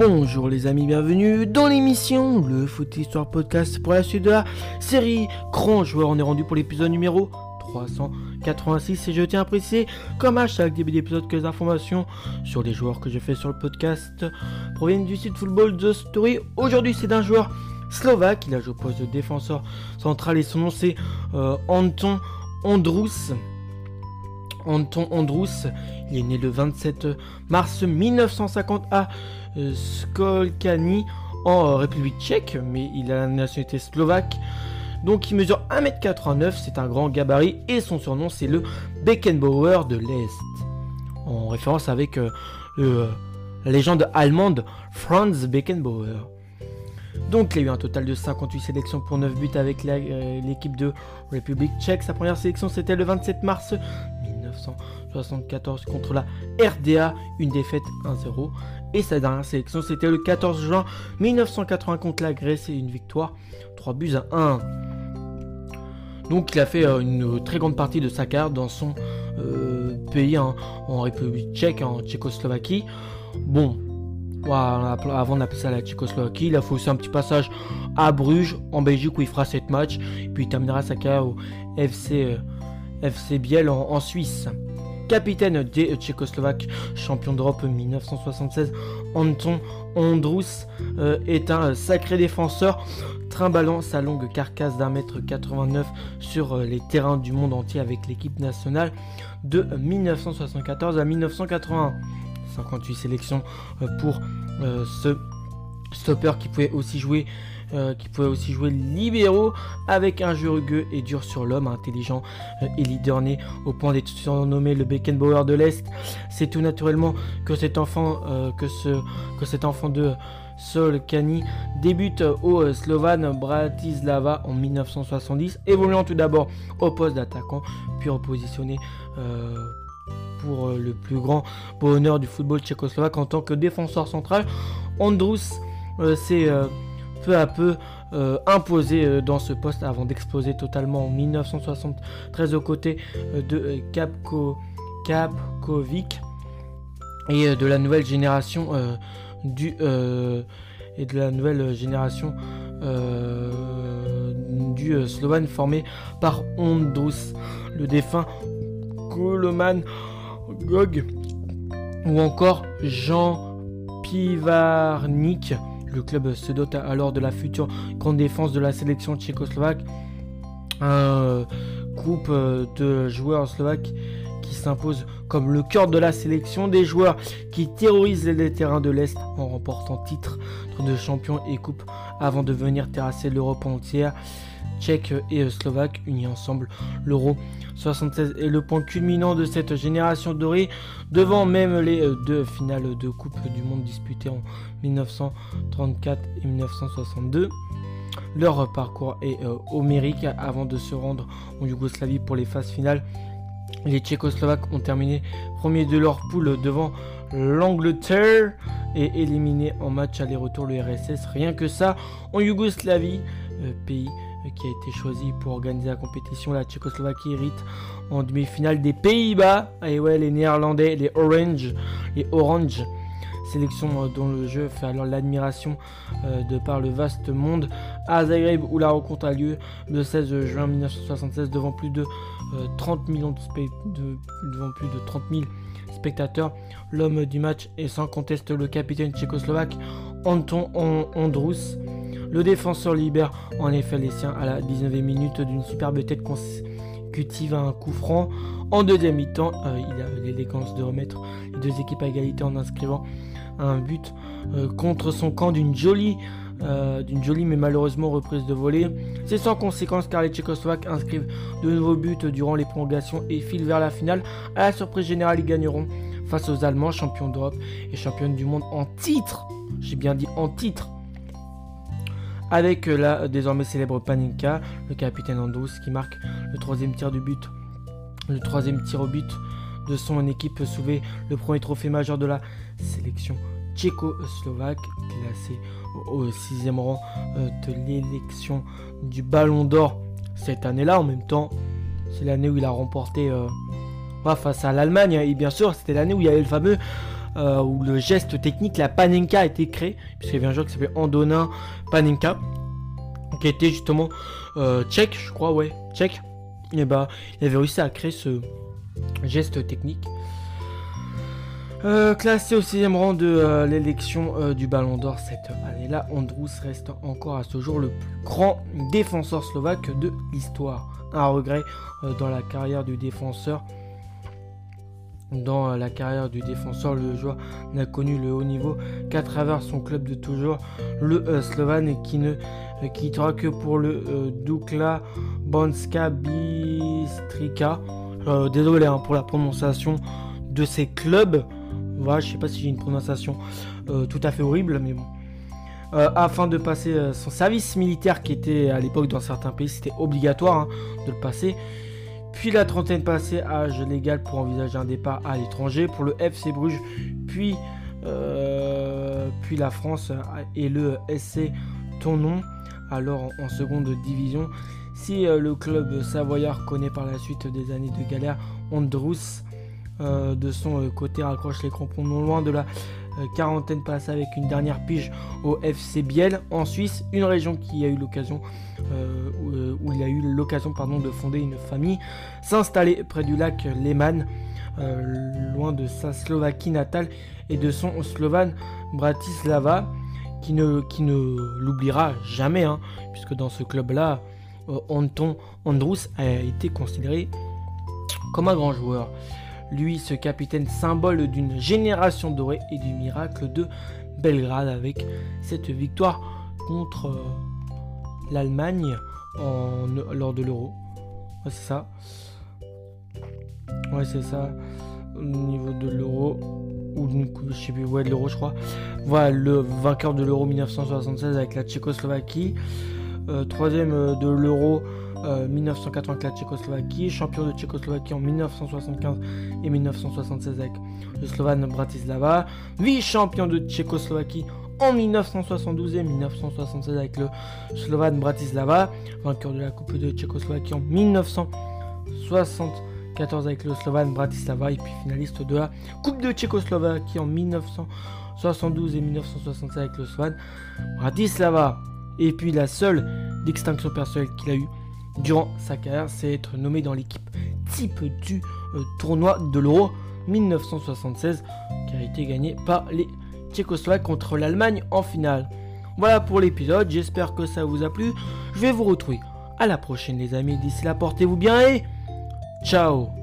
Bonjour les amis, bienvenue dans l'émission Le Foot Histoire Podcast pour la suite de la série Grand Joueur. On est rendu pour l'épisode numéro 386 et je tiens à préciser, comme à chaque début d'épisode, que les informations sur les joueurs que je fais sur le podcast proviennent du site Football The Story. Aujourd'hui, c'est d'un joueur slovaque, il a joué au poste de défenseur central et son nom c'est euh, Anton Andrus. Anton Andrus, il est né le 27 mars 1950 à euh, Skolkani en euh, République tchèque, mais il a la nationalité slovaque. Donc il mesure 1m89, c'est un grand gabarit et son surnom c'est le Beckenbauer de l'Est. En référence avec euh, la légende allemande Franz Beckenbauer. Donc il a eu un total de 58 sélections pour 9 buts avec l'équipe de République tchèque. Sa première sélection c'était le 27 mars 1974 contre la RDA, une défaite 1-0. Et sa dernière sélection, c'était le 14 juin 1980 contre la Grèce et une victoire 3 buts à 1. Donc il a fait euh, une très grande partie de sa carrière dans son euh, pays hein, en République tchèque, en Tchécoslovaquie. Bon, avant d'appeler ça la Tchécoslovaquie, il a fait aussi un petit passage à Bruges, en Belgique, où il fera 7 matchs. Et puis il terminera sa carrière au FC, euh, FC Biel en Suisse capitaine des Tchécoslovaques, champion d'Europe 1976, Anton Andrus euh, est un sacré défenseur, trimballant sa longue carcasse d'un mètre 89 sur euh, les terrains du monde entier avec l'équipe nationale de 1974 à 1981. 58 sélections euh, pour ce stopper qui pouvait aussi jouer euh, qui pouvait aussi jouer libéraux avec un jeu rugueux et dur sur l'homme, intelligent euh, et leader né au point d'être surnommé le Beckenbauer de l'Est. C'est tout naturellement que cet enfant, euh, que, ce, que cet enfant de Sol Kani débute au Slovan Bratislava en 1970, évoluant tout d'abord au poste d'attaquant, puis repositionné pour le plus grand bonheur du football tchécoslovaque en tant que défenseur central. Andrus s'est peu à peu euh, imposé euh, dans ce poste avant d'exploser totalement en 1973 aux côtés euh, de Kapko, et de la nouvelle génération du et de la nouvelle génération du Slovan formé par Ondrus, le défunt Koloman Gog ou encore Jean Pivarnik le club se dote alors de la future grande défense de la sélection tchécoslovaque. Un groupe euh, de joueurs slovaques qui s'impose comme le cœur de la sélection des joueurs qui terrorisent les terrains de l'Est en remportant titre de champion et coupe avant de venir terrasser l'Europe entière. Tchèque et Slovaque unis ensemble. L'Euro 76 est le point culminant de cette génération dorée, devant même les euh, deux finales de Coupe du Monde disputées en 1934 et 1962. Leur parcours est euh, homérique avant de se rendre en Yougoslavie pour les phases finales. Les Tchécoslovaques ont terminé premier de leur poule devant l'Angleterre et éliminé en match aller-retour le RSS. Rien que ça, en Yougoslavie, euh, pays qui a été choisi pour organiser la compétition. La Tchécoslovaquie hérite en demi-finale des Pays-Bas. Et ouais, les Néerlandais, les Orange, les Orange. Sélection euh, dont le jeu fait alors l'admiration euh, de par le vaste monde à Zagreb où la rencontre a lieu le 16 juin 1976 devant plus de 30 euh, devant plus de 30 000 spectateurs. L'homme du match est sans conteste le capitaine tchécoslovaque Anton Andrus. Le défenseur libère en effet les siens à la 19e minute d'une superbe tête consécutive à un coup franc. En deuxième mi-temps, euh, il a l'élégance de remettre les deux équipes à égalité en inscrivant un but euh, contre son camp d'une jolie, euh, d'une jolie mais malheureusement reprise de volée. C'est sans conséquence car les Tchécoslovaques inscrivent de nouveaux buts durant les prolongations et filent vers la finale. À la surprise générale, ils gagneront face aux Allemands, champions d'Europe et champions du monde en titre. J'ai bien dit en titre avec la désormais célèbre Paninka, le capitaine Andous qui marque le troisième tir du but, le troisième tir au but de son équipe soulevé le premier trophée majeur de la sélection tchécoslovaque, classé au sixième rang euh, de l'élection du Ballon d'Or cette année-là. En même temps, c'est l'année où il a remporté euh, face à l'Allemagne. Et bien sûr, c'était l'année où il y avait le fameux euh, où le geste technique, la Panenka a été créé, puisqu'il y avait un joueur qui s'appelait Andonin Panenka, qui était justement euh, tchèque, je crois, ouais, tchèque. Et bah, il avait réussi à créer ce geste technique. Euh, classé au 6 rang de l'élection du Ballon d'Or cette année-là, Andrus reste encore à ce jour le plus grand défenseur slovaque de l'histoire. Un regret dans la carrière du défenseur. Dans la carrière du défenseur, le joueur n'a connu le haut niveau qu'à travers son club de toujours, le Slovan, qui ne quittera que pour le Dukla Banska Bistrika. désolé hein, pour la prononciation de ces clubs. Voilà, je sais pas si j'ai une prononciation euh, tout à fait horrible, mais bon. Euh, afin de passer euh, son service militaire qui était à l'époque dans certains pays, c'était obligatoire hein, de le passer. Puis la trentaine passée, âge légal pour envisager un départ à l'étranger pour le FC Bruges, puis, puis la France et le SC Tonon, alors en, seconde division. Si le club savoyard connaît par la suite des années de galère, Andrus euh, de son euh, côté raccroche les crampons non loin de la euh, quarantaine passée avec une dernière pige au FC Biel en Suisse, une région qui a eu l'occasion où, il a eu l'occasion pardon de fonder une famille, s'installer près du lac Lehmann, loin de sa Slovaquie natale et de son Slovan Bratislava, qui ne, qui l'oubliera jamais, hein, puisque dans ce club-là, Anton Andrus a été considéré comme un grand joueur. Lui, ce capitaine symbole d'une génération dorée et du miracle de Belgrade avec cette victoire contre euh, l'Allemagne lors de l'Euro. Ouais, c'est ça. Ouais, c'est ça. Au niveau de l'Euro. Ou je sais plus, ouais, de l'Euro, je crois. Voilà, le vainqueur de l'Euro 1976 avec la Tchécoslovaquie. Euh, troisième euh, de l'Euro 1984 euh, Tchécoslovaquie, champion de Tchécoslovaquie en 1975 et 1976 avec le Slovan Bratislava, vice-champion de Tchécoslovaquie en 1972 et 1976 avec le Slovan Bratislava, vainqueur de la Coupe de Tchécoslovaquie en 1974 avec le Slovan Bratislava et puis finaliste de la Coupe de Tchécoslovaquie en 1972 et 1976 avec le Slovan Bratislava. Et puis la seule distinction personnelle qu'il a eue durant sa carrière, c'est être nommé dans l'équipe type du euh, tournoi de l'Euro 1976 qui a été gagné par les Tchécoslovaques contre l'Allemagne en finale. Voilà pour l'épisode, j'espère que ça vous a plu. Je vais vous retrouver à la prochaine les amis. D'ici là, portez-vous bien et ciao